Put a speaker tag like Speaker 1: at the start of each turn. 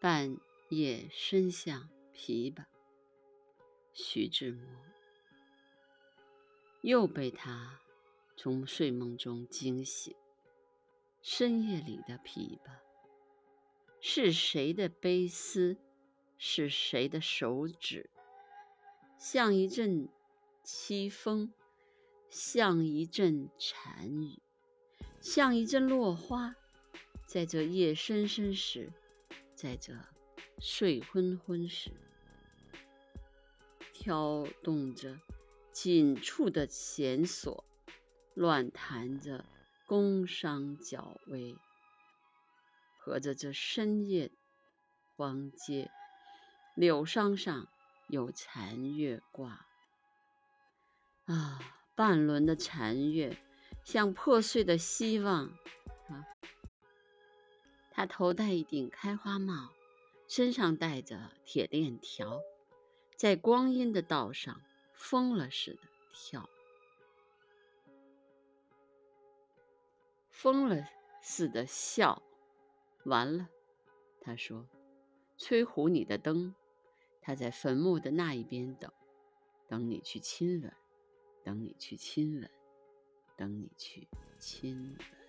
Speaker 1: 半夜深向琵琶，徐志摩又被他从睡梦中惊醒。深夜里的琵琶，是谁的悲思？是谁的手指？像一阵凄风，像一阵禅语，像一阵落花，在这夜深深时，在这睡昏昏时，挑动着紧处的弦索，乱弹着宫商角微，合着这深夜荒街，柳梢上。有残月挂啊，半轮的残月像破碎的希望。他头戴一顶开花帽，身上带着铁链条，在光阴的道上疯了似的跳，疯了似的笑。完了，他说：“吹胡你的灯。”他在坟墓的那一边等，等你去亲吻，等你去亲吻，等你去亲吻。